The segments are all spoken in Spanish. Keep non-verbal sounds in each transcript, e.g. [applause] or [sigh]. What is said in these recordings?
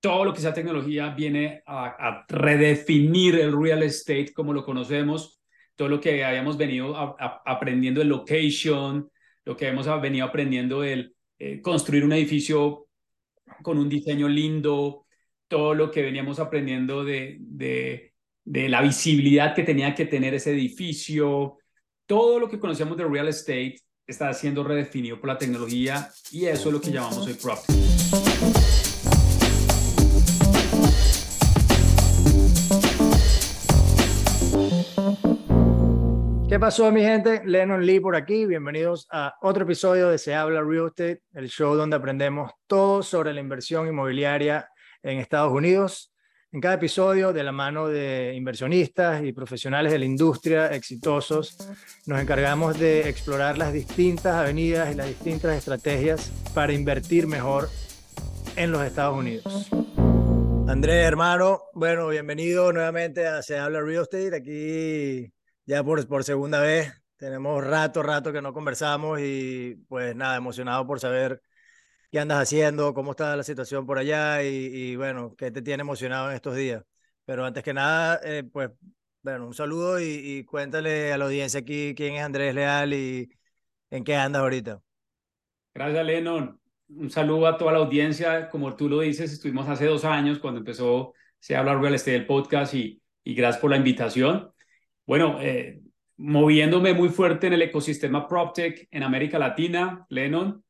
todo lo que sea tecnología viene a, redefinir el real estate como lo conocemos, todo lo que habíamos venido aprendiendo de location, lo que hemos venido aprendiendo el eh, construir un edificio con un diseño lindo, todo lo que veníamos aprendiendo de, la visibilidad que tenía que tener ese edificio, todo lo que conocíamos de real estate está siendo redefinido por la tecnología y eso es lo que llamamos el PropTech. ¿Qué pasó, mi gente? Lennon Lee por aquí. Bienvenidos a otro episodio de Se Habla Real Estate, el show donde aprendemos todo sobre la inversión inmobiliaria en Estados Unidos. En cada episodio, de la mano de inversionistas y profesionales de la industria exitosos, nos encargamos de explorar las distintas avenidas y las distintas estrategias para invertir mejor en los Estados Unidos. Andrés, hermano, bueno, bienvenido nuevamente a Se Habla Real Estate. Aquí ya por, por segunda vez. Tenemos rato, rato que no conversamos y pues nada, emocionado por saber qué andas haciendo, cómo está la situación por allá y, bueno, qué te tiene emocionado en estos días. Pero antes que nada, eh, pues bueno, un saludo y, cuéntale a la audiencia aquí quién es Andrés Leal y en qué andas ahorita. Gracias, Lennon. Un saludo a toda la audiencia. Como tú lo dices, estuvimos hace dos años cuando empezó Se Habla Real Estate del podcast y, y gracias por la invitación. Bueno, eh, moviéndome muy fuerte en el ecosistema PropTech en América Latina, Lennon,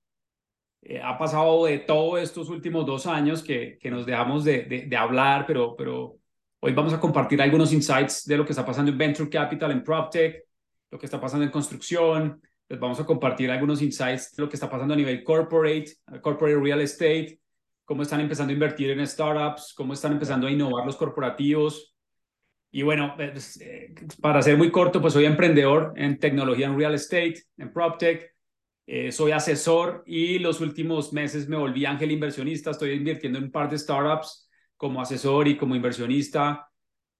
eh, ha pasado de todos estos últimos dos años que, que nos dejamos de, de, hablar, pero, pero hoy vamos a compartir algunos insights de lo que está pasando en Venture Capital, en PropTech, lo que está pasando en construcción, les vamos a compartir algunos insights de lo que está pasando a nivel corporate, corporate real estate, cómo están empezando a invertir en startups, cómo están empezando a innovar los corporativos, y bueno, pues, eh, para ser muy corto, pues soy emprendedor en tecnología en real estate, en PropTech. Eh, soy asesor y los últimos meses me volví ángel inversionista. Estoy invirtiendo en un par de startups como asesor y como inversionista.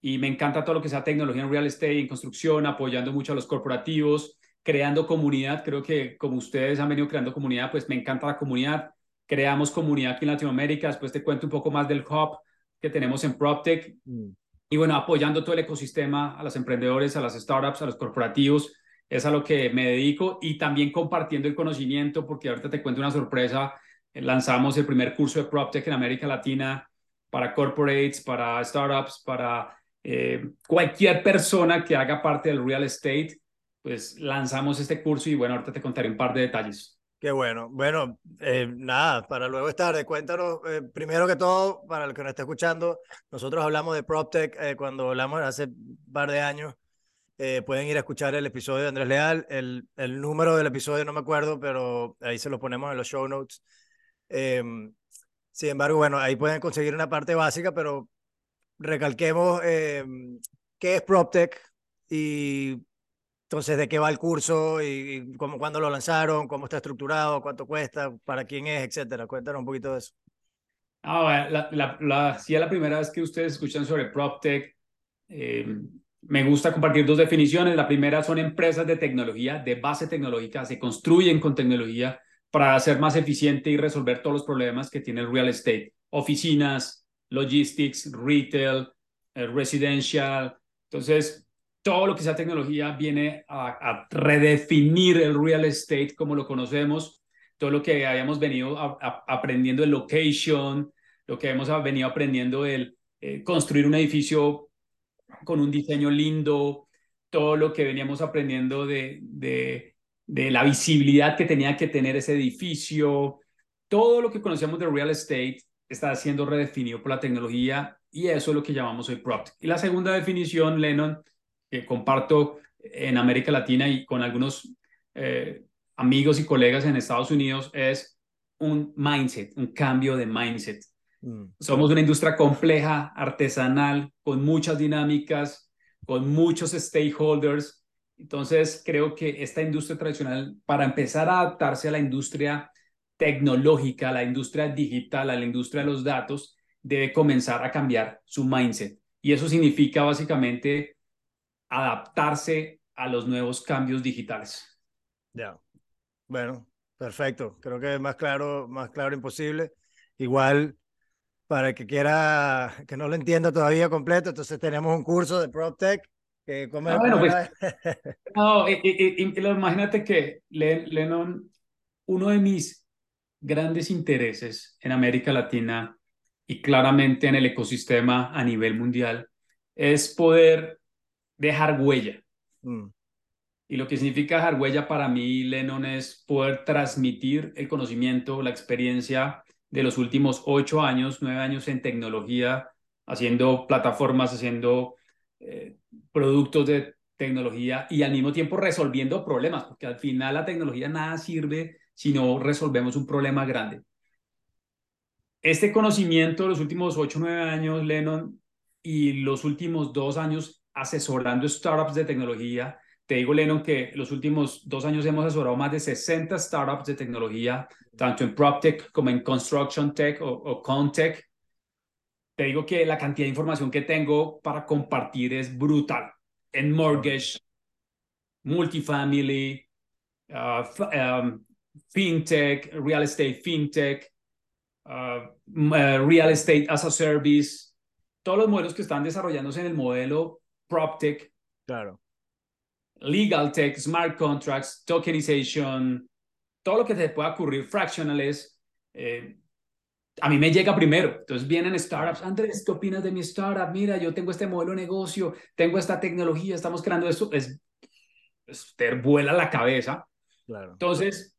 Y me encanta todo lo que sea tecnología en real estate, en construcción, apoyando mucho a los corporativos, creando comunidad. Creo que como ustedes han venido creando comunidad, pues me encanta la comunidad. Creamos comunidad aquí en Latinoamérica. Después te cuento un poco más del hub que tenemos en PropTech. Mm. Y bueno, apoyando todo el ecosistema a los emprendedores, a las startups, a los corporativos, es a lo que me dedico y también compartiendo el conocimiento, porque ahorita te cuento una sorpresa. Lanzamos el primer curso de PropTech en América Latina para corporates, para startups, para eh, cualquier persona que haga parte del real estate. Pues lanzamos este curso y bueno, ahorita te contaré un par de detalles. Qué bueno. Bueno, eh, nada, para luego estar, cuéntanos, eh, primero que todo, para el que nos está escuchando, nosotros hablamos de PropTech eh, cuando hablamos hace un par de años. pueden ir a escuchar el episodio de Andrés Leal. El, el número del episodio no me acuerdo, pero ahí se lo ponemos en los show notes. Em, sin embargo, bueno, ahí pueden conseguir una parte básica, pero recalquemos em, qué es PropTech y entonces, ¿de qué va el curso y, cómo, cuándo lo lanzaron, cómo está estructurado, cuánto cuesta, para quién es, etcétera? Cuéntanos un poquito de eso. Ah, la, la, la, si es la primera vez que ustedes escuchan sobre PropTech, eh, me gusta compartir dos definiciones. La primera son empresas de tecnología, de base tecnológica, se construyen con tecnología para ser más eficiente y resolver todos los problemas que tiene el real estate. Oficinas, logistics, retail, eh, residential. Entonces, todo lo que sea tecnología viene a, redefinir el real estate como lo conocemos, todo lo que habíamos venido aprendiendo de location, lo que hemos venido aprendiendo el eh, construir un edificio con un diseño lindo, todo lo que veníamos aprendiendo de, de, la visibilidad que tenía que tener ese edificio, todo lo que conocíamos de real estate está siendo redefinido por la tecnología y eso es lo que llamamos hoy PropTech. Y la segunda definición, Lennon, que comparto en América Latina y con algunos eh, amigos y colegas en Estados Unidos es un mindset, un cambio de mindset. Mm. Somos una industria compleja, artesanal, con muchas dinámicas, con muchos stakeholders. Entonces, creo que esta industria tradicional, para empezar a adaptarse a la industria tecnológica, a la industria digital, a la industria de los datos, debe comenzar a cambiar su mindset. Y eso significa básicamente adaptarse a los nuevos cambios digitales. Ya. Bueno, perfecto. Creo que es más claro, más claro imposible. Igual, para el que quiera, que no lo entienda todavía completo, entonces tenemos un curso de PropTech. Que ah, bueno, pues, [laughs] no, imagínate que Lennon, uno de mis grandes intereses en América Latina y claramente en el ecosistema a nivel mundial es poder dejar huella. Mm. Y lo que significa dejar huella para mí, Lennon, es poder transmitir el conocimiento, la experiencia de los últimos ocho años, nueve años en tecnología, haciendo plataformas, haciendo eh, productos de tecnología y al mismo tiempo resolviendo problemas, porque al final la tecnología nada sirve si no resolvemos un problema grande. Este conocimiento de los últimos ocho, nueve años, Lennon, y los últimos dos años asesorando startups de tecnología, te digo, Lennon, que los últimos dos años hemos asesorado más de 60 startups de tecnología, tanto en PropTech como en Construction Tech o, Contech. Te digo que la cantidad de información que tengo para compartir es brutal. En mortgage, multifamily, uh, um, fintech, real estate fintech, uh, uh, real estate as a service, todos los modelos que están desarrollándose en el modelo PropTech. Claro legal tech, smart contracts, tokenization, todo lo que se pueda ocurrir, fractionales, eh, a mí me llega primero. Entonces vienen startups, Andrés, ¿qué opinas de mi startup? Mira, yo tengo este modelo de negocio, tengo esta tecnología, estamos creando esto. Es, te vuela la cabeza. Claro. Entonces,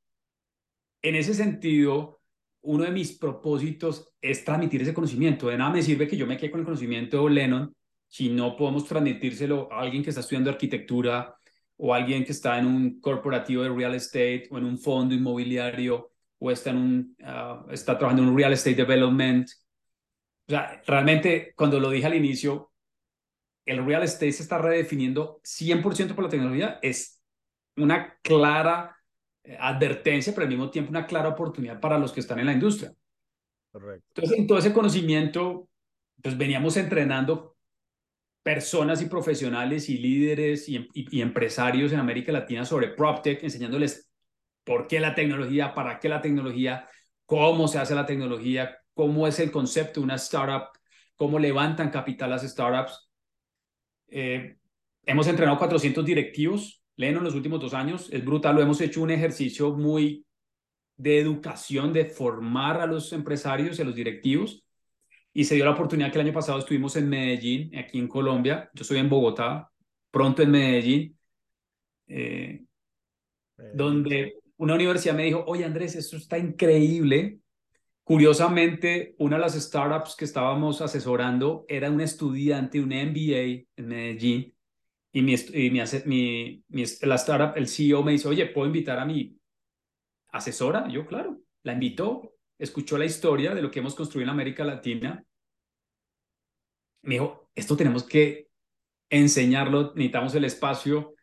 en ese sentido, uno de mis propósitos es transmitir ese conocimiento. De nada me sirve que yo me quede con el conocimiento de Lennon si no podemos transmitírselo a alguien que está estudiando arquitectura, o alguien que está en un corporativo de real estate o en un fondo inmobiliario o está, en un, ah, está trabajando en un real estate development. O sea, realmente cuando lo dije al inicio, el real estate se está redefiniendo 100% por la tecnología. Es una clara eh, advertencia, pero al mismo tiempo una clara oportunidad para los que están en la industria. Correcto. Entonces, en todo ese conocimiento, pues veníamos entrenando personas y profesionales y líderes y, empresarios en América Latina sobre PropTech, enseñándoles por qué la tecnología, para qué la tecnología, cómo se hace la tecnología, cómo es el concepto de una startup, cómo levantan capital las startups. Eh, hemos entrenado 400 directivos, leen en los últimos dos años, es brutal, lo hemos hecho un ejercicio muy de educación, de formar a los empresarios y a los directivos y se dio la oportunidad que el año pasado estuvimos en Medellín, aquí en Colombia. Yo estoy en Bogotá, pronto en Medellín, eh, donde una universidad me dijo, oye Andrés, esto está increíble. Curiosamente, una de las startups que estábamos asesorando era un estudiante, un MBA en Medellín, y mi, mi, mi, la startup, el CEO me dice, oye, ¿puedo invitar a mi asesora? yo, claro, la invitó escuchó la historia de lo que hemos construido en América Latina, me dijo, esto tenemos que enseñarlo, necesitamos el espacio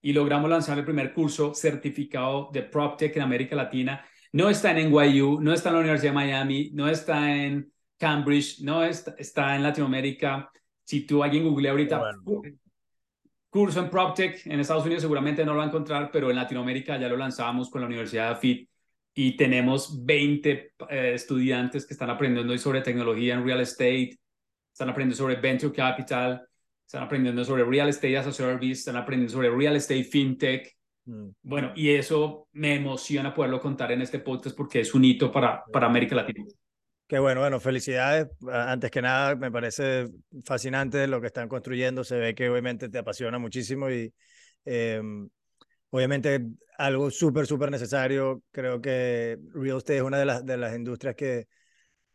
y logramos lanzar el primer curso certificado de PropTech en América Latina. No está en NYU, no está en la Universidad de Miami, no está en Cambridge, no está, está en Latinoamérica. Si tú alguien google ahorita curso en PropTech en Estados Unidos seguramente no lo va a encontrar, pero en Latinoamérica ya lo lanzamos con la Universidad de AFIT y tenemos 20 eh, estudiantes que están aprendiendo hoy sobre tecnología en real estate, están aprendiendo sobre venture capital, están aprendiendo sobre real estate as a service, están aprendiendo sobre real estate fintech. Mm. Bueno, y eso me emociona poderlo contar en este podcast porque es un hito para, para América Latina. Qué bueno, bueno, felicidades. Antes que nada, me parece fascinante lo que están construyendo. Se ve que obviamente te apasiona muchísimo y em, obviamente algo súper, súper necesario. Creo que real estate es una de las, de las industrias que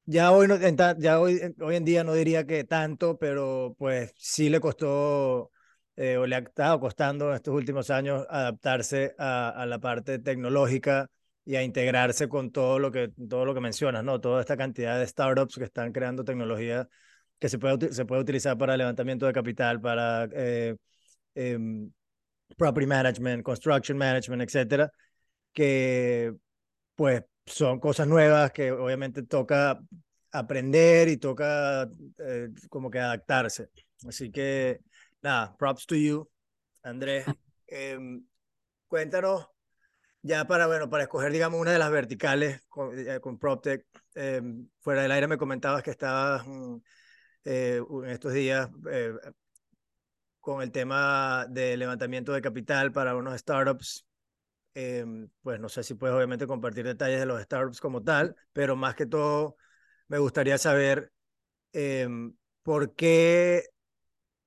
ya hoy, no, ya hoy, hoy en día no diría que tanto, pero pues sí le costó eh, o le ha estado costando en estos últimos años adaptarse a, la parte tecnológica y a integrarse con todo lo que, todo lo que mencionas, ¿no? Toda esta cantidad de startups que están creando tecnología que se puede, se puede utilizar para levantamiento de capital, para eh, em, property management, construction management, etcétera, que pues son cosas nuevas que obviamente toca aprender y toca eh, como que adaptarse. Así que nada, props to you, Andrés. Em, cuéntanos ya para, bueno, para escoger, digamos, una de las verticales con, eh, con PropTech, em, fuera del aire me comentabas que estabas mm, eh, en estos días eh, con el tema de levantamiento de capital para unos startups. Em, pues no sé si puedes obviamente compartir detalles de los startups como tal, pero más que todo me gustaría saber em, por qué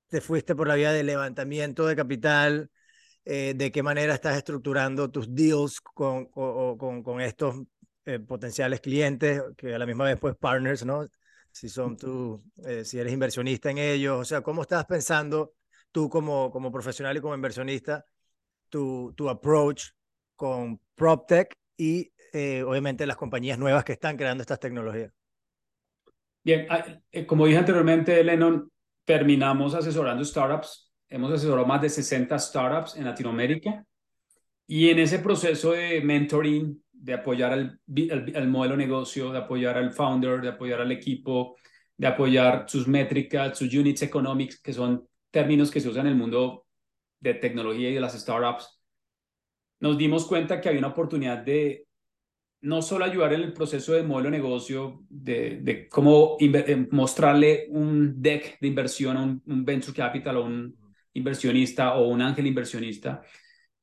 te fuiste por la vía de levantamiento de capital eh, de qué manera estás estructurando tus deals con, con, con estos eh, potenciales clientes, que a la misma vez pues partners, ¿no? Si son tú, eh, si eres inversionista en ellos, o sea, ¿cómo estás pensando tú como, como profesional y como inversionista tu, tu approach con PropTech y obviamente las compañías nuevas que están creando estas tecnologías? Bien, ah, como dije anteriormente, Lennon, terminamos asesorando startups hemos asesorado más de 60 startups en Latinoamérica y en ese proceso de mentoring, de apoyar al, modelo de negocio, de apoyar al founder, de apoyar al equipo, de apoyar sus métricas, sus units economics, que son términos que se usan en el mundo de tecnología y de las startups, nos dimos cuenta que había una oportunidad de no solo ayudar en el proceso de modelo de negocio, de, de cómo eh, mostrarle un deck de inversión a un, un venture capital o un inversionista o un ángel inversionista.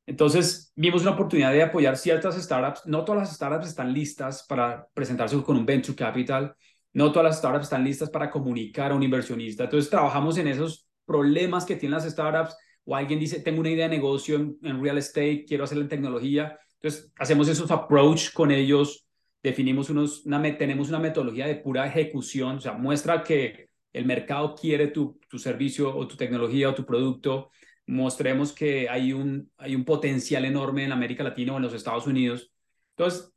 Entonces, vimos una oportunidad de apoyar ciertas startups. No todas las startups están listas para presentarse con un venture capital. No todas las startups están listas para comunicar a un inversionista. Entonces, trabajamos en esos problemas que tienen las startups. O alguien dice, tengo una idea de negocio en, real estate, quiero hacerla en tecnología. Entonces, hacemos esos approach con ellos. Definimos unos, una, tenemos una metodología de pura ejecución. O sea, muestra que el mercado quiere tu, tu servicio o tu tecnología o tu producto, mostremos que hay un, hay un potencial enorme en América Latina o en los Estados Unidos. Entonces,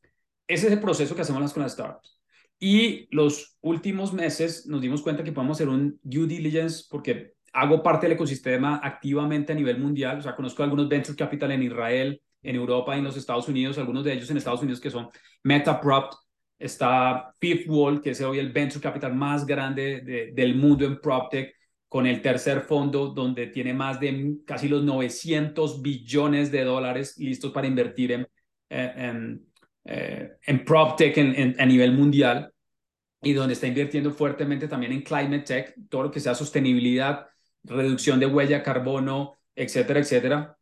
ese es el proceso que hacemos con las startups. Y los últimos meses nos dimos cuenta que podemos hacer un due diligence porque hago parte del ecosistema activamente a nivel mundial. O sea, conozco algunos venture capital en Israel, en Europa y en los Estados Unidos, algunos de ellos en Estados Unidos que son MetaProp, Está Fifth Wall, que es hoy el venture capital más grande del mundo en PropTech, con el tercer fondo, donde tiene más de casi los 900 billones de dólares listos para invertir en, eh, en, eh, en PropTech a nivel mundial y donde está invirtiendo fuertemente también en Climate Tech, todo lo que sea sostenibilidad, reducción de huella carbono, etcétera, etcétera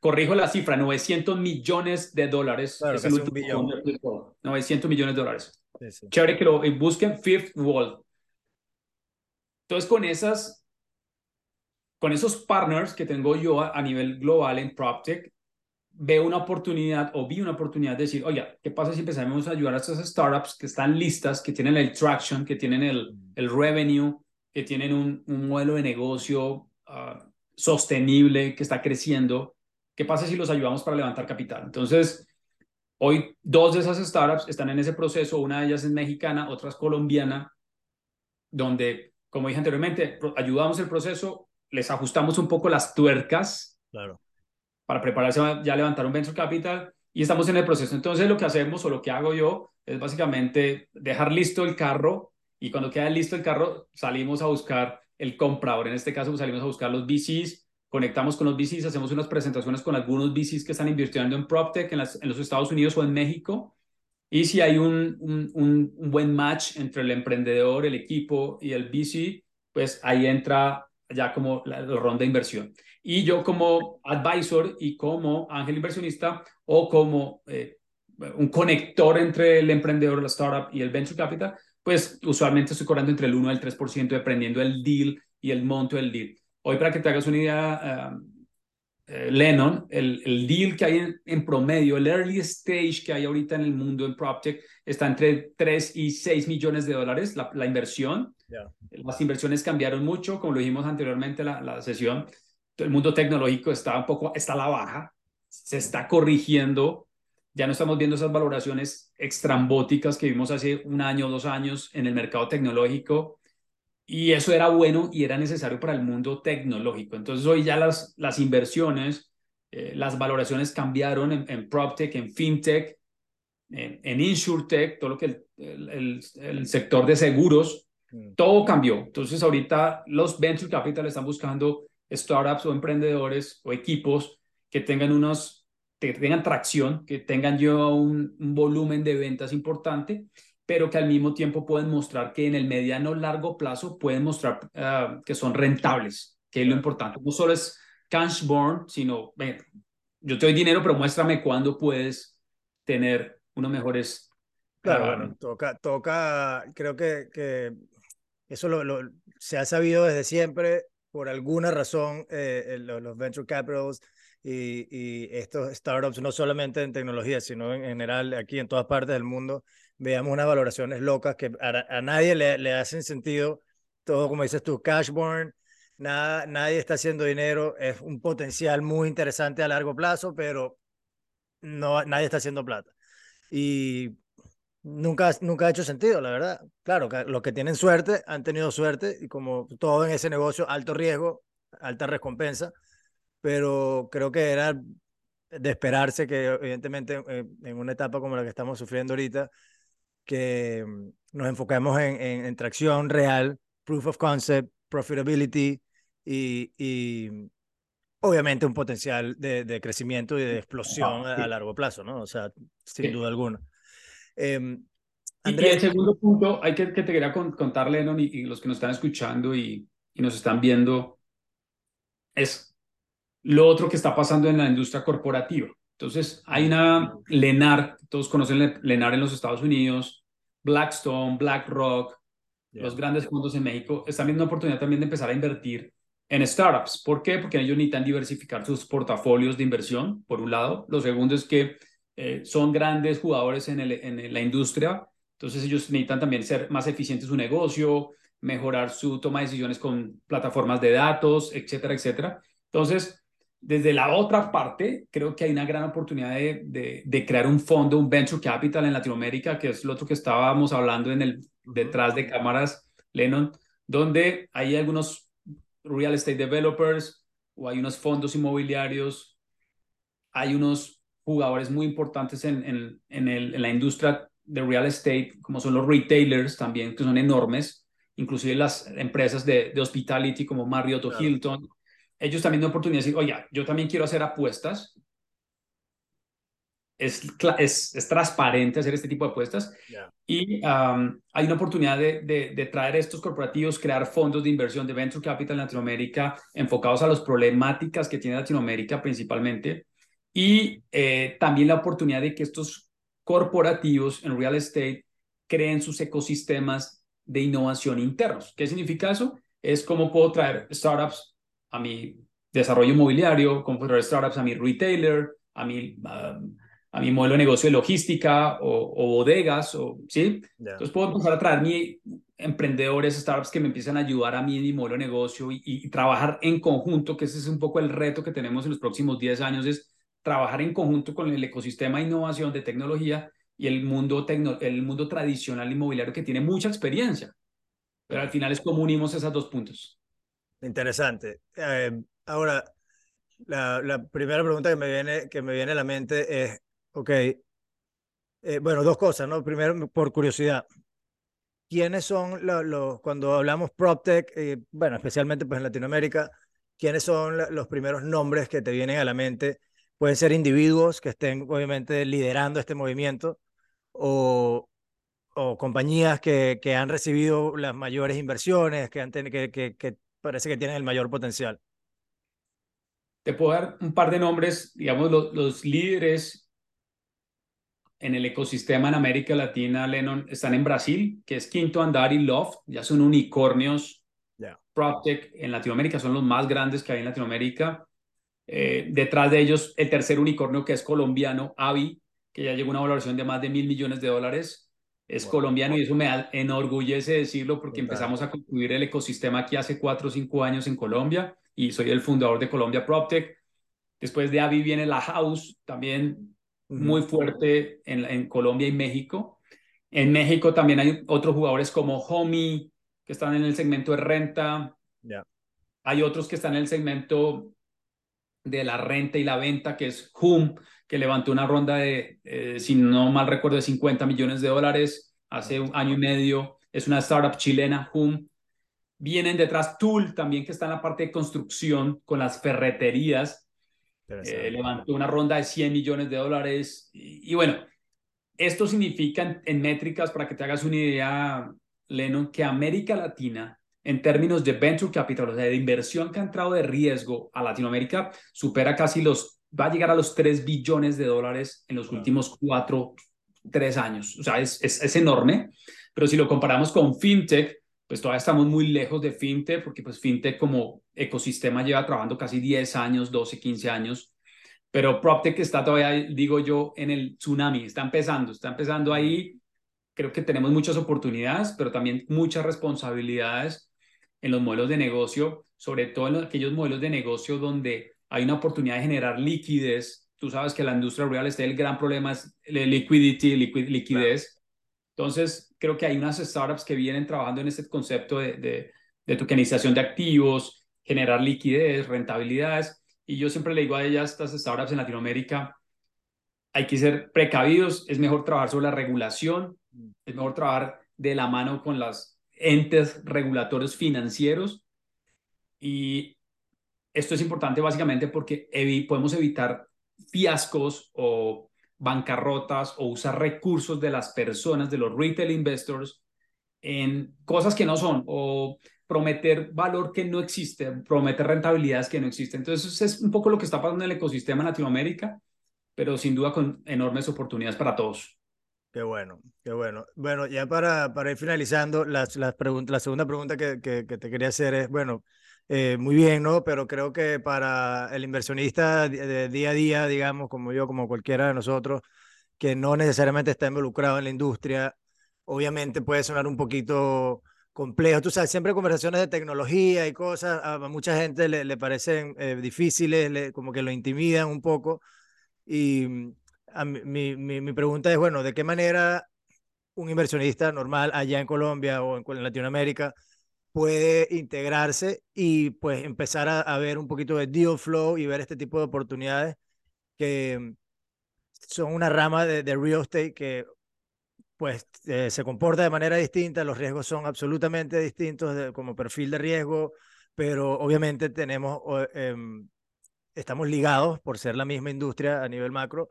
corrijo la cifra, 900 millones de dólares. Claro, es el último 900 millones de dólares. Chévere que lo busquen Fifth Wall. Entonces, con esas, con esos partners que tengo yo a, nivel global en PropTech, veo una oportunidad o vi una oportunidad de decir, oye, ¿qué pasa si empezamos a ayudar a estas startups que están listas, que tienen el traction, que tienen el, mm. el revenue, que tienen un, un modelo de negocio ah, sostenible, que está creciendo? ¿Qué pasa si los ayudamos para levantar capital? Entonces, hoy dos de esas startups están en ese proceso, una de ellas es mexicana, otra es colombiana, donde, como dije anteriormente, ayudamos el proceso, les ajustamos un poco las tuercas claro. para prepararse ya a levantar un venture capital y estamos en el proceso. Entonces, lo que hacemos o lo que hago yo es básicamente dejar listo el carro y cuando queda listo el carro salimos a buscar el comprador. En este caso, salimos a buscar los VCs conectamos con los VCs, hacemos unas presentaciones con algunos VCs que están invirtiendo en PropTech en, en los Estados Unidos o en México. Y si hay un, un, un, buen match entre el emprendedor, el equipo y el VC, pues ahí entra ya como la, ronda de inversión. Y yo como advisor y como ángel inversionista o como eh, un conector entre el emprendedor, la startup y el venture capital, pues usualmente estoy cobrando entre el 1 y el 3% dependiendo del deal y el monto del deal. Hoy, para que te hagas una idea, eh, Lennon, el, el, deal que hay en, promedio, el early stage que hay ahorita en el mundo en PropTech, está entre 3 y 6 millones de dólares la, la inversión. Las inversiones cambiaron mucho, como lo dijimos anteriormente la, la sesión. El mundo tecnológico está un poco, está a la baja, se está corrigiendo. Ya no estamos viendo esas valoraciones extrambóticas que vimos hace un año, dos años en el mercado tecnológico y eso era bueno y era necesario para el mundo tecnológico. Entonces hoy ya las, las inversiones, eh, las valoraciones cambiaron en, en PropTech, en FinTech, en, en InsurTech, todo lo que el, el, sector de seguros, mm. todo cambió. Entonces ahorita los Venture Capital están buscando startups o emprendedores o equipos que tengan unos tengan tracción, que tengan yo un, volumen de ventas importante, pero que al mismo tiempo pueden mostrar que en el mediano largo plazo pueden mostrar ah, que son rentables, que es lo importante. No solo es cash burn, sino yo te doy dinero, pero muéstrame cuándo puedes tener unos mejores. Claro, ah, bueno, toca, toca, creo que, que eso lo, se ha sabido desde siempre, por alguna razón, eh, los, venture capitals y, estos startups, no solamente en tecnología, sino en general aquí en todas partes del mundo, veamos unas valoraciones locas que a, nadie le, le, hacen sentido. Todo, como dices tú, cash burn, nada, nadie está haciendo dinero, es un potencial muy interesante a largo plazo, pero no, nadie está haciendo plata. Y nunca, nunca ha hecho sentido, la verdad. Claro, los que tienen suerte han tenido suerte y como todo en ese negocio, alto riesgo, alta recompensa, pero creo que era de esperarse que evidentemente en una etapa como la que estamos sufriendo ahorita, que mm, nos enfocamos en, en, tracción real, proof of concept, profitability y, y obviamente un potencial de, de, crecimiento y de explosión a, largo plazo, ¿no? O sea, sin duda alguna. Em, y el segundo punto, hay que, que te quería contar, Lennon, y, los que nos están escuchando y, y, nos están viendo, es lo otro que está pasando en la industria corporativa. Entonces, hay una Lenar, todos conocen Lenar en los Estados Unidos, Blackstone, BlackRock, los grandes fondos en México, están viendo una oportunidad también de empezar a invertir en startups. ¿Por qué? Porque ellos necesitan diversificar sus portafolios de inversión, por un lado. Lo segundo es que eh, son grandes jugadores en, el, en la industria, entonces ellos necesitan también ser más eficientes en su negocio, mejorar su toma de decisiones con plataformas de datos, etcétera, etcétera. Entonces, desde la otra parte, creo que hay una gran oportunidad de, de, crear un fondo, un venture capital en Latinoamérica, que es lo otro que estábamos hablando en el detrás de cámaras, Lennon, donde hay algunos real estate developers o hay unos fondos inmobiliarios, hay unos jugadores muy importantes en, en, en, el, en la industria de real estate, como son los retailers también, que son enormes, inclusive las empresas de, de hospitality como Marriott o Hilton, ellos también tienen oportunidad de decir, oye, yo también quiero hacer apuestas. Es, es, es transparente hacer este tipo de apuestas. Y hay una oportunidad de, de, de, traer estos corporativos, crear fondos de inversión de venture capital en Latinoamérica enfocados a las problemáticas que tiene Latinoamérica principalmente y eh, también la oportunidad de que estos corporativos en real estate creen sus ecosistemas de innovación internos. ¿Qué significa eso? Es como puedo traer startups a mi desarrollo inmobiliario, traer startups a mi retailer, a mi, a mi modelo de negocio de logística o, bodegas, o, ¿sí? Entonces puedo empezar a traer mi emprendedores, startups que me empiezan a ayudar a mí en mi modelo de negocio y, y, trabajar en conjunto, que ese es un poco el reto que tenemos en los próximos 10 años, es trabajar en conjunto con el ecosistema de innovación de tecnología y el mundo, el mundo tradicional inmobiliario que tiene mucha experiencia. Pero al final es como unimos esos dos puntos. Interesante. Eh, ahora, la, la, primera pregunta que me, viene, que me viene a la mente es, ok, eh, bueno, dos cosas, ¿no? Primero, por curiosidad, ¿quiénes son los, cuando hablamos PropTech, eh, bueno, especialmente pues en Latinoamérica, quiénes son los primeros nombres que te vienen a la mente Pueden ser individuos que estén obviamente liderando este movimiento o, o compañías que, que, han recibido las mayores inversiones, que, han que, que, que parece que tienen el mayor potencial. Te puedo dar un par de nombres, digamos, los, los líderes en el ecosistema en América Latina, Lennon, están en Brasil, que es Quinto Andar y Loft, ya son unicornios. Yeah. PropTech en Latinoamérica son los más grandes que hay en Latinoamérica. Eh, detrás de ellos, el tercer unicornio que es colombiano, Avi, que ya llegó a una valoración de más de mil millones de dólares. Es colombiano y eso me enorgullece decirlo porque empezamos a construir el ecosistema aquí hace cuatro o cinco años en Colombia y soy el fundador de Colombia PropTech. Después de Avi viene La House, también muy fuerte en, en Colombia y México. En México también hay otros jugadores como Homey, que están en el segmento de renta. Hay otros que están en el segmento de la renta y la venta, que es Hum, que levantó una ronda de, eh, si no mal recuerdo, de 50 millones de dólares hace un año y medio. Es una startup chilena, Hum. Vienen detrás Tool también, que está en la parte de construcción con las ferreterías. Eh, levantó una ronda de 100 millones de dólares. Y, bueno, esto significa en, métricas, para que te hagas una idea, Lennon, que América Latina, en términos de venture capital, o sea, de inversión que ha entrado de riesgo a Latinoamérica, supera casi los, va a llegar a los 3 billones de dólares en los últimos cuatro, tres años. O sea, es, es, es enorme. Pero si lo comparamos con FinTech, pues todavía estamos muy lejos de FinTech, porque pues FinTech como ecosistema lleva trabajando casi 10 años, 12, 15 años, pero PropTech está todavía, digo yo, en el tsunami, está empezando, está empezando ahí. Creo que tenemos muchas oportunidades, pero también muchas responsabilidades en los modelos de negocio, sobre todo en aquellos modelos de negocio donde hay una oportunidad de generar liquidez. Tú sabes que la industria real estate el gran problema es liquidity, liquidez. Entonces, creo que hay unas startups que vienen trabajando en este concepto de, de, de tokenización de activos, generar liquidez, rentabilidades. Y yo siempre le digo a ellas, estas startups en Latinoamérica, hay que ser precavidos, es mejor trabajar sobre la regulación, es mejor trabajar de la mano con los entes regulatorios financieros. Y esto es importante básicamente porque podemos evitar fiascos o bancarrotas o usar recursos de las personas, de los retail investors, en cosas que no son o prometer valor que no existe, prometer rentabilidades que no existen. Entonces es un poco lo que está pasando en el ecosistema en Latinoamérica, pero sin duda con enormes oportunidades para todos. Qué bueno, qué bueno. Bueno, ya para, para ir finalizando, las, las la segunda pregunta que, que, te quería hacer es, bueno, eh, muy bien, ¿no? Pero creo que para el inversionista de día a día, digamos, como yo, como cualquiera de nosotros, que no necesariamente está involucrado en la industria, obviamente puede sonar un poquito complejo. Tú sabes, siempre conversaciones de tecnología y cosas, a mucha gente le, le parecen eh, difíciles, como que lo intimidan un poco. Y mm, mi, mi, mi pregunta es, bueno, ¿de qué manera un inversionista normal allá en Colombia o en Latinoamérica puede integrarse y pues empezar a, ver un poquito de deal flow y ver este tipo de oportunidades que mm, son una rama de, real estate que pues eh, se comporta de manera distinta, los riesgos son absolutamente distintos como perfil de riesgo, pero obviamente tenemos, em, estamos ligados por ser la misma industria a nivel macro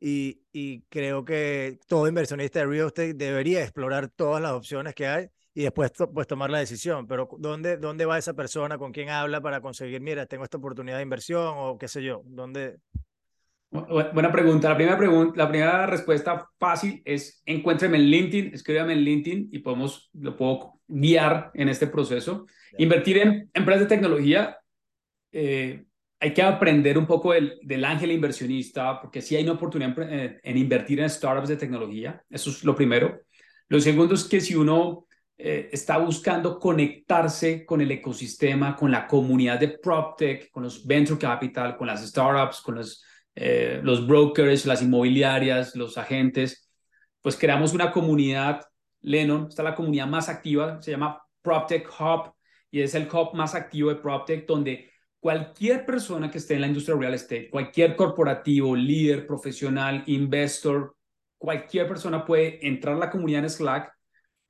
y, y creo que todo inversionista de real estate debería explorar todas las opciones que hay y después pues tomar la decisión. Pero ¿dónde, ¿dónde va esa persona? ¿Con quién habla para conseguir, mira, tengo esta oportunidad de inversión o qué sé yo? ¿Dónde? Buena pregunta. La primera, pregunta, la primera respuesta fácil es encuéntreme en LinkedIn, escríbame en LinkedIn y podemos, lo puedo guiar en este proceso. Invertir en empresas de tecnología, eh, hay que aprender un poco del, del, ángel inversionista, porque sí hay una oportunidad en, en, invertir en startups de tecnología. Eso es lo primero. Lo segundo es que si uno eh, está buscando conectarse con el ecosistema, con la comunidad de PropTech, con los venture capital, con las startups, con los, eh, los brokers, las inmobiliarias, los agentes, pues creamos una comunidad, Lennon, está la comunidad más activa, se llama PropTech Hub y es el hub más activo de PropTech donde cualquier persona que esté en la industria real estate, cualquier corporativo, líder, profesional, investor, cualquier persona puede entrar a la comunidad en Slack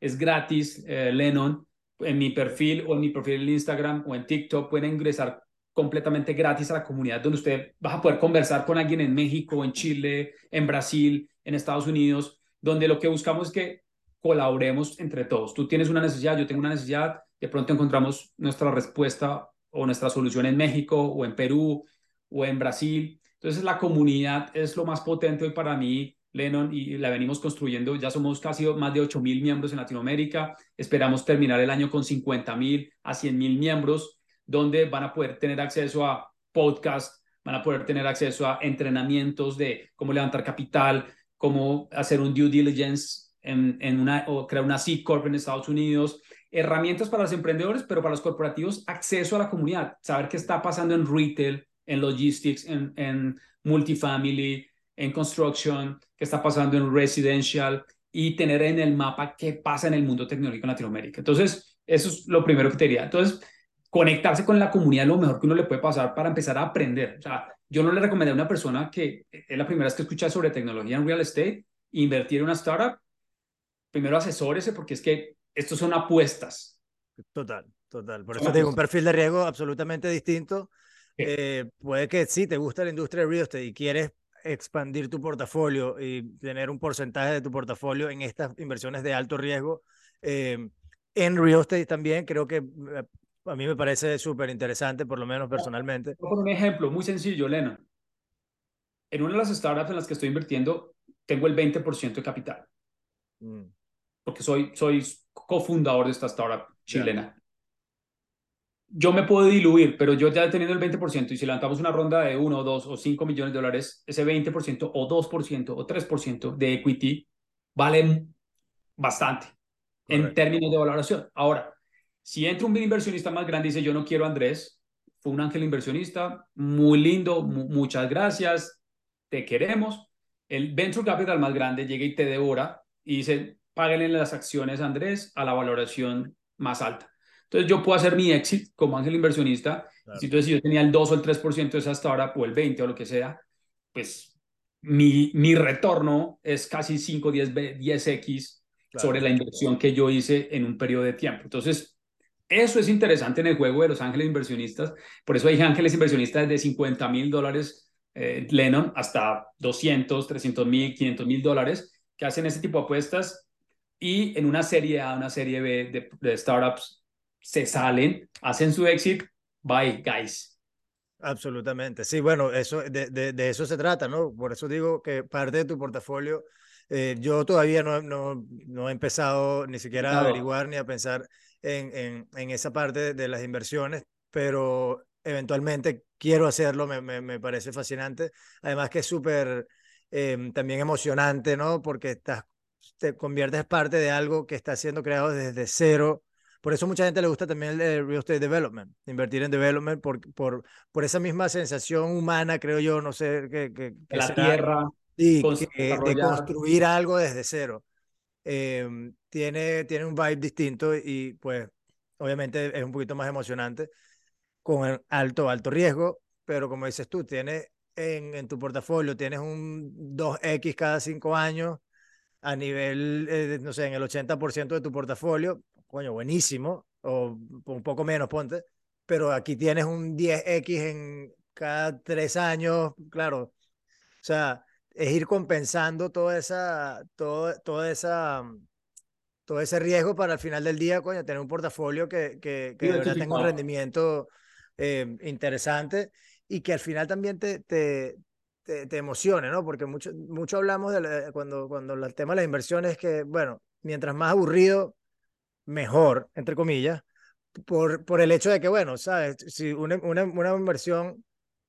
es gratis, eh, Lennon, en mi perfil o en mi perfil en Instagram o en TikTok pueden ingresar completamente gratis a la comunidad donde usted va a poder conversar con alguien en México, en Chile, en Brasil, en Estados Unidos, donde lo que buscamos es que colaboremos entre todos. Tú tienes una necesidad, yo tengo una necesidad, de pronto encontramos nuestra respuesta o nuestra solución en México o en Perú o en Brasil. Entonces la comunidad es lo más potente hoy para mí Lennon y la venimos construyendo. Ya somos casi más de 8 mil miembros en Latinoamérica. Esperamos terminar el año con 50 mil a 100 mil miembros, donde van a poder tener acceso a podcasts, van a poder tener acceso a entrenamientos de cómo levantar capital, cómo hacer un due diligence en, en una, o crear una C Corp en Estados Unidos, herramientas para los emprendedores, pero para los corporativos, acceso a la comunidad, saber qué está pasando en retail, en logistics, en, en multifamily, en construction, qué está pasando en residential y tener en el mapa qué pasa en el mundo tecnológico en Latinoamérica. Entonces, eso es lo primero que te diría. Entonces, conectarse con la comunidad lo mejor que uno le puede pasar para empezar a aprender. O sea, yo no le recomendé a una persona que es la primera vez que escucha sobre tecnología en real estate, invertir en una startup, primero asesórese porque es que estos son apuestas. Total, total. Por eso tengo un perfil de riesgo absolutamente distinto eh, puede que sí, te gusta la industria de real estate y quieres expandir tu portafolio y tener un porcentaje de tu portafolio en estas inversiones de alto riesgo. Eh, en real estate también creo que eh, a mí me parece súper interesante, por lo menos personalmente. Por un ejemplo muy sencillo, Lena. En una de las startups en las que estoy invirtiendo, tengo el 20% de capital. Mm. Porque soy, soy cofundador de esta startup chilena. Yo me puedo diluir, pero yo ya teniendo el 20% y si levantamos una ronda de 1, 2 o 5 millones de dólares, ese 20% o 2% o 3% de equity vale bastante en términos de valoración. Ahora, si entra un inversionista más grande y dice, yo no quiero Andrés, fue un ángel inversionista, muy lindo, muchas gracias, te queremos. El venture capital más grande llega y te devora y dice, páguenle las acciones Andrés a la valoración más alta. Entonces yo puedo hacer mi exit como ángel inversionista. Si, entonces, si yo tenía el 2 o el 3% de esa hasta ahora, o el 20 o lo que sea, pues mi, mi retorno es casi 5, 10, 10x sobre la inversión que yo hice en un periodo de tiempo. Entonces, eso es interesante en el juego de los ángeles inversionistas. Por eso hay ángeles inversionistas de 50 mil dólares, eh, Lennon, hasta 200, 300 mil, 500 mil dólares, que hacen ese tipo de apuestas y en una serie A, una serie B de, startups se salen, hacen su exit, bye, guys. Absolutamente. Sí, bueno, eso, de, de, eso se trata, ¿no? Por eso digo que parte de tu portafolio, eh, yo todavía no, no, no, he empezado ni siquiera a averiguar ni a pensar en, en, esa parte de las inversiones, pero eventualmente quiero hacerlo, me, me, parece fascinante. Además que es súper em, también emocionante, ¿no? Porque estás, te conviertes parte de algo que está siendo creado desde cero. Por eso mucha gente le gusta también el real estate development, invertir en development por, por, por esa misma sensación humana, creo yo, no sé, que, que, la tierra. Y de construir algo desde cero. Em, tiene, tiene un vibe distinto y pues obviamente es un poquito más emocionante con alto, alto riesgo, pero como dices tú, tienes en, en tu portafolio, tienes un 2X cada cinco años a nivel, eh, no sé, en el 80% de tu portafolio, coño, buenísimo, o un poco menos, ponte, pero aquí tienes un 10X en cada tres años, claro, o sea, es ir compensando toda esa, todo, toda esa, todo ese riesgo para al final del día, coño, tener un portafolio que, que, que tenga un rendimiento eh, interesante y que al final también te, te, te, emocione, ¿no? Porque mucho, mucho hablamos de cuando, cuando el tema de las inversiones es que, bueno, mientras más aburrido, mejor, entre comillas, por, por el hecho de que, bueno, sabes, si una, una, una inversión,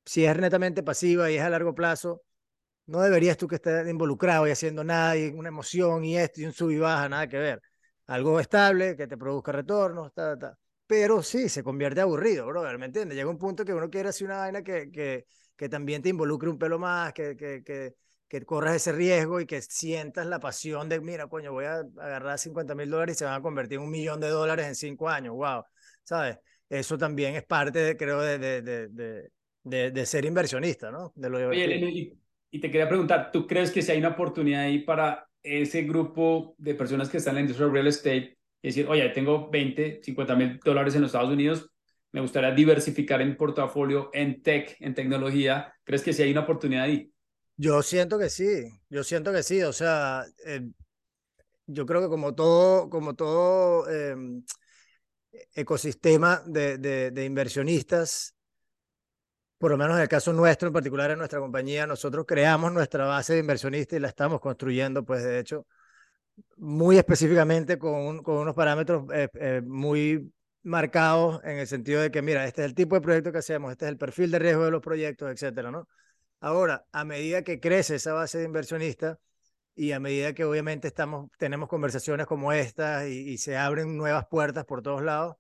si es netamente pasiva y es a largo plazo, no deberías tú que estar involucrado y haciendo nada y una emoción y esto y un sub y baja, nada que ver. Algo estable, que te produzca retornos, ta, ta. Pero sí, se convierte aburrido, brother, ¿me entiendes? Llega un punto que uno quiere hacer una vaina que, que, que también te involucre un pelo más, que, que, que, que corras ese riesgo y que sientas la pasión de, mira, coño, voy a agarrar 50 mil dólares y se van a convertir en un millón de dólares en cinco años, wow, ¿sabes? Eso también es parte, de, creo, de, de, de, de, de ser inversionista, ¿no? De lo Oye, y te quería preguntar, ¿tú crees que si hay una oportunidad ahí para ese grupo de personas que están en la industria real estate y decir, oye, tengo 20, 50 mil dólares en los Estados Unidos, me gustaría diversificar en portafolio en tech, en tecnología, ¿crees que si hay una oportunidad ahí? Yo siento que sí, yo siento que sí, o sea, eh, yo creo que como todo, como todo em, ecosistema de, de, de inversionistas, por lo menos en el caso nuestro, en particular en nuestra compañía, nosotros creamos nuestra base de inversionistas y la estamos construyendo, pues de hecho, muy específicamente con, con unos parámetros eh, eh, muy marcados en el sentido de que, mira, este es el tipo de proyecto que hacemos, este es el perfil de riesgo de los proyectos, etcétera, ¿no? Ahora, a medida que crece esa base de inversionistas y a medida que obviamente estamos, tenemos conversaciones como estas y, se abren nuevas puertas por todos lados,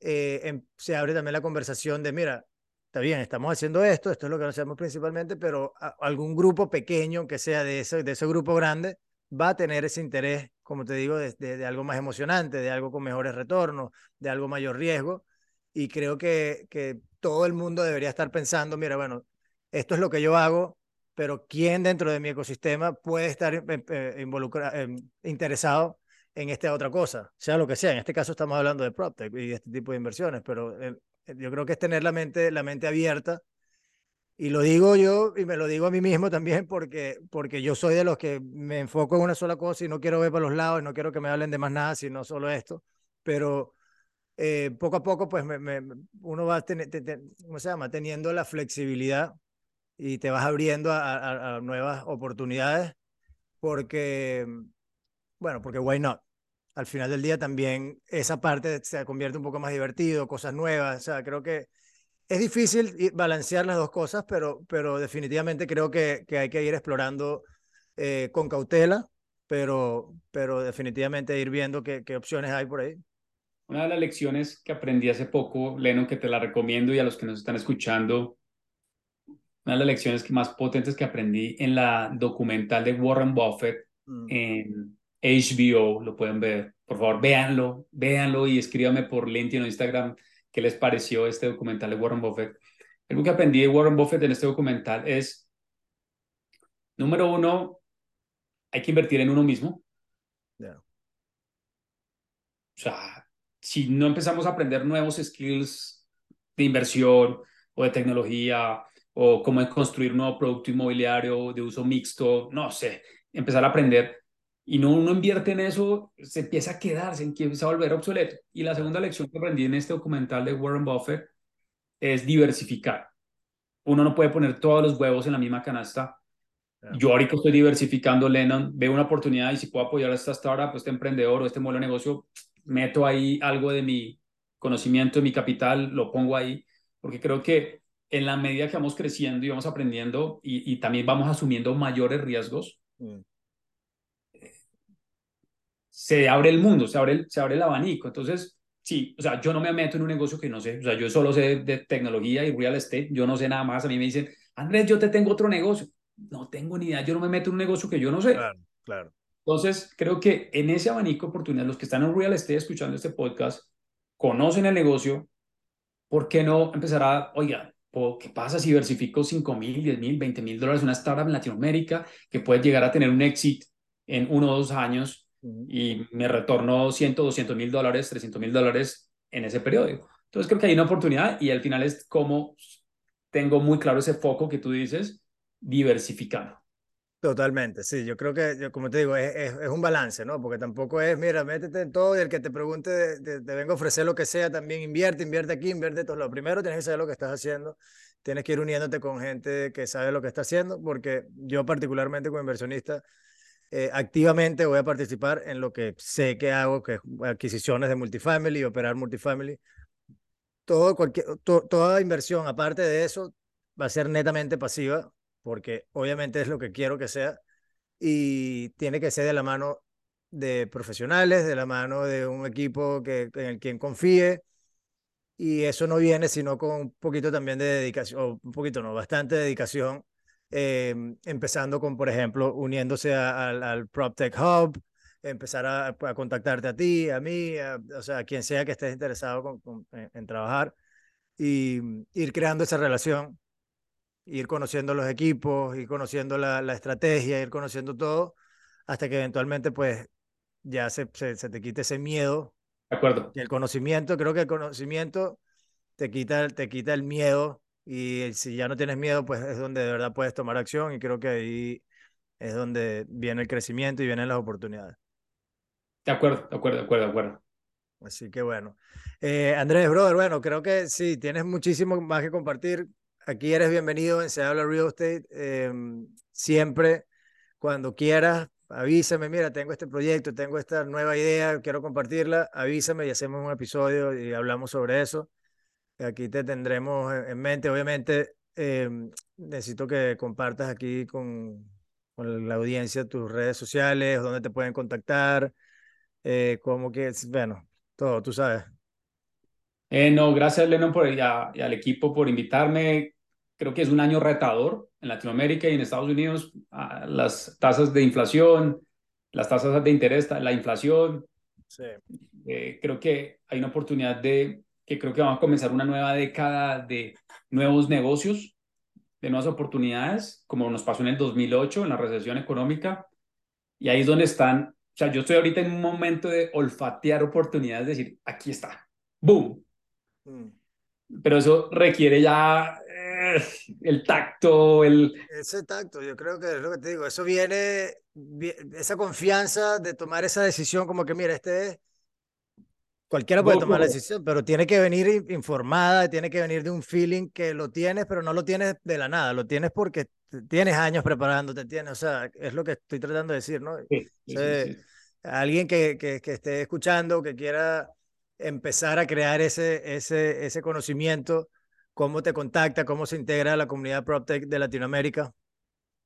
eh, em, se abre también la conversación de, mira, está bien, estamos haciendo esto, esto es lo que hacemos principalmente, pero algún grupo pequeño que sea de ese, de ese grupo grande va a tener ese interés, como te digo, de, de, algo más emocionante, de algo con mejores retornos, de algo mayor riesgo. Y creo que, que todo el mundo debería estar pensando, mira, bueno, esto es lo que yo hago, pero ¿quién dentro de mi ecosistema puede estar eh, eh, involucrado, eh, interesado en esta otra cosa? Sea lo que sea. En este caso estamos hablando de PropTech y este tipo de inversiones, pero yo creo que es tener la mente, la mente abierta. Y lo digo yo y me lo digo a mí mismo también porque, porque yo soy de los que me enfoco en una sola cosa y no quiero ver para los lados, no quiero que me hablen de más nada, sino solo esto. Pero eh, poco a poco, pues me, uno va ¿cómo se llama? teniendo la flexibilidad y te vas abriendo a, nuevas oportunidades porque, bueno, porque why not? Al final del día también esa parte se convierte un poco más divertido, cosas nuevas, o sea, creo que es difícil balancear las dos cosas, pero, pero definitivamente creo que, que hay que ir explorando eh, con cautela, pero, pero definitivamente ir viendo qué, qué opciones hay por ahí. Una de las lecciones que aprendí hace poco, Leno, que te la recomiendo y a los que nos están escuchando, una de las lecciones que más potentes que aprendí en la documental de Warren Buffett mm. en HBO, lo pueden ver. Por favor, véanlo, véanlo y escríbame por LinkedIn o Instagram qué les pareció este documental de Warren Buffett. Algo que aprendí de Warren Buffett en este documental es, número uno, hay que invertir en uno mismo. O sea, si no empezamos a aprender nuevos skills de inversión o de tecnología o cómo construir un nuevo producto inmobiliario de uso mixto, no sé, empezar a aprender y no uno invierte en eso, se empieza a quedar, se empieza a volver obsoleto. Y la segunda lección que aprendí en este documental de Warren Buffett es diversificar. Uno no puede poner todos los huevos en la misma canasta. Yo ahorita estoy diversificando, Lennon, veo una oportunidad y si puedo apoyar a esta startup, este emprendedor o este modelo de negocio, meto ahí algo de mi conocimiento, de mi capital, lo pongo ahí, porque creo que en la medida que vamos creciendo y vamos aprendiendo y, también vamos asumiendo mayores riesgos, mm. se abre el mundo, se abre el, se abre el abanico. Entonces, sí, o sea, yo no me meto en un negocio que no sé, o sea, yo solo sé de, tecnología y real estate, yo no sé nada más. A mí me dicen, Andrés, yo te tengo otro negocio. No tengo ni idea, yo no me meto en un negocio que yo no sé. Claro, claro. Entonces, creo que en ese abanico de oportunidades, los que están en real estate escuchando este podcast, conocen el negocio, ¿por qué no empezar a, oiga, ¿qué pasa si diversifico 5 mil, 10 mil, 20 mil dólares una startup en Latinoamérica que puede llegar a tener un éxito en uno o dos años y me retorno 100, 200 mil dólares, 300 mil dólares en ese periodo? Entonces, creo que hay una oportunidad y al final es como tengo muy claro ese foco que tú dices, diversificando. Totalmente, sí, yo creo que, como te digo, es, es, un balance, ¿no? Porque tampoco es, mira, métete en todo y el que te pregunte, te, vengo a ofrecer lo que sea, también invierte, invierte aquí, invierte todo. Lo primero tienes que saber lo que estás haciendo, tienes que ir uniéndote con gente que sabe lo que está haciendo, porque yo particularmente como inversionista, eh, activamente voy a participar en lo que sé que hago, que es adquisiciones de multifamily, operar multifamily. Todo, cualquier, toda inversión, aparte de eso, va a ser netamente pasiva porque obviamente es lo que quiero que sea y tiene que ser de la mano de profesionales, de la mano de un equipo que, en el quien confíe y eso no viene sino con un poquito también de dedicación, o un poquito no, bastante dedicación, eh, empezando con, por ejemplo, uniéndose al, al PropTech Hub, empezar a, a, contactarte a ti, a mí, o sea, a quien sea que estés interesado en, trabajar y ir creando esa relación ir conociendo los equipos, ir conociendo la, la estrategia, ir conociendo todo, hasta que eventualmente pues ya se, se, te quite ese miedo. De acuerdo. Y el conocimiento, creo que el conocimiento te quita, te quita el miedo y si ya no tienes miedo, pues es donde de verdad puedes tomar acción y creo que ahí es donde viene el crecimiento y vienen las oportunidades. De acuerdo, de acuerdo, de acuerdo, de acuerdo. Así que bueno. Eh, Andrés, brother, bueno, creo que sí, tienes muchísimo más que compartir aquí eres bienvenido en Se Habla Real Estate. Em, siempre, cuando quieras, avísame, mira, tengo este proyecto, tengo esta nueva idea, quiero compartirla, avísame y hacemos un episodio y hablamos sobre eso. Aquí te tendremos en mente, obviamente, em, necesito que compartas aquí con, con, la audiencia tus redes sociales, dónde te pueden contactar, eh, cómo que, bueno, todo, tú sabes. Eh, no, gracias Lennon por, y, y, al equipo por invitarme. Creo que es un año retador en Latinoamérica y en Estados Unidos. las tasas de inflación, las tasas de interés, la inflación. Sí. Eh, creo que hay una oportunidad de que creo que vamos a comenzar una nueva década de nuevos negocios, de nuevas oportunidades, como nos pasó en el 2008, en la recesión económica. Y ahí es donde están, o sea, yo estoy ahorita en un momento de olfatear oportunidades, decir, aquí está, boom, Mm. pero eso requiere ya [laughs] el tacto, el... Ese tacto, yo creo que es lo que te digo, eso viene, esa confianza de tomar esa decisión como que, mira, este es Cualquiera puede tomar la decisión, pero tiene que venir informada, tiene que venir de un feeling que lo tienes, pero no lo tienes de la nada, lo tienes porque tienes años preparándote, tienes, o sea, es lo que estoy tratando de decir, ¿no? alguien que, que, que, esté escuchando, que quiera empezar a crear ese, ese, ese conocimiento, cómo te contacta, cómo se integra a la comunidad PropTech de Latinoamérica.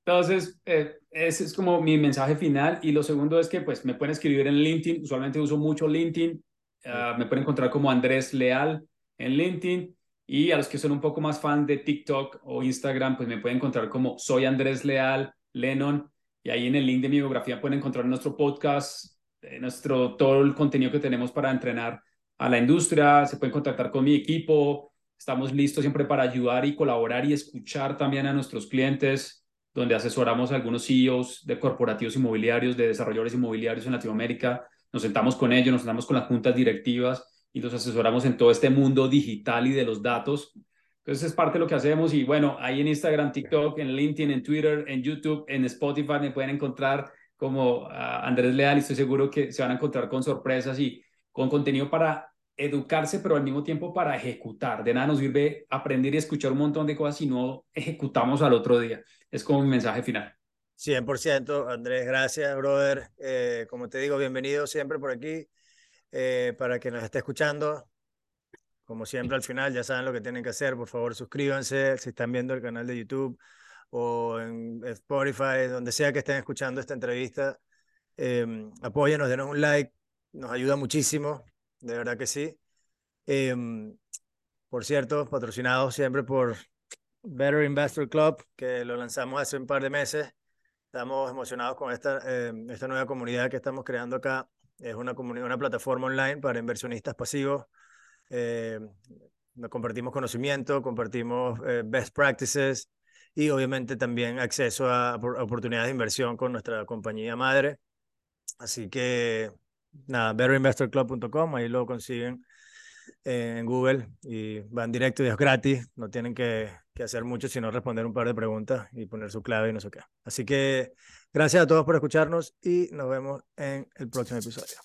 Entonces, eh, ese es como mi mensaje final. Y lo segundo es que pues me pueden escribir en LinkedIn. Usualmente uso mucho LinkedIn Ah, me pueden encontrar como Andrés Leal en LinkedIn. Y a los que son un poco más fan de TikTok o Instagram, pues me pueden encontrar como Soy Andrés Leal Lennon. Y ahí en el link de mi biografía pueden encontrar nuestro podcast, eh, nuestro, todo el contenido que tenemos para entrenar a la industria. Se pueden contactar con mi equipo. Estamos listos siempre para ayudar y colaborar y escuchar también a nuestros clientes, donde asesoramos a algunos CEOs de corporativos inmobiliarios, de desarrolladores inmobiliarios en Latinoamérica nos sentamos con ellos, nos sentamos con las juntas directivas y los asesoramos en todo este mundo digital y de los datos. Entonces es parte de lo que hacemos y bueno, ahí en Instagram, TikTok, en LinkedIn, en Twitter, en YouTube, en Spotify me pueden encontrar como ah, Andrés Leal y estoy seguro que se van a encontrar con sorpresas y con contenido para educarse, pero al mismo tiempo para ejecutar. De nada nos sirve aprender y escuchar un montón de cosas si no ejecutamos al otro día. Es como mi mensaje final. 100%, Andrés, gracias, brother. Eh, como te digo, bienvenido siempre por aquí. Eh, para que nos esté escuchando, como siempre al final, ya saben lo que tienen que hacer. Por favor, suscríbanse si están viendo el canal de YouTube o en Spotify, donde sea que estén escuchando esta entrevista. Eh, apóyanos, denos un like, nos ayuda muchísimo, de verdad que sí. Em, por cierto, patrocinado siempre por Better Investor Club, que lo lanzamos hace un par de meses. Estamos emocionados con esta, eh, esta nueva comunidad que estamos creando acá. Es una, una plataforma online para inversionistas pasivos. Eh, compartimos conocimiento, compartimos eh, best practices y obviamente también acceso a, oportunidades de inversión con nuestra compañía madre. Así que nada, betterinvestorclub.com, ahí lo consiguen en Google y van directo y es gratis, no tienen que, que, hacer mucho sino responder un par de preguntas y poner su clave y no sé qué. Así que gracias a todos por escucharnos y nos vemos en el próximo episodio.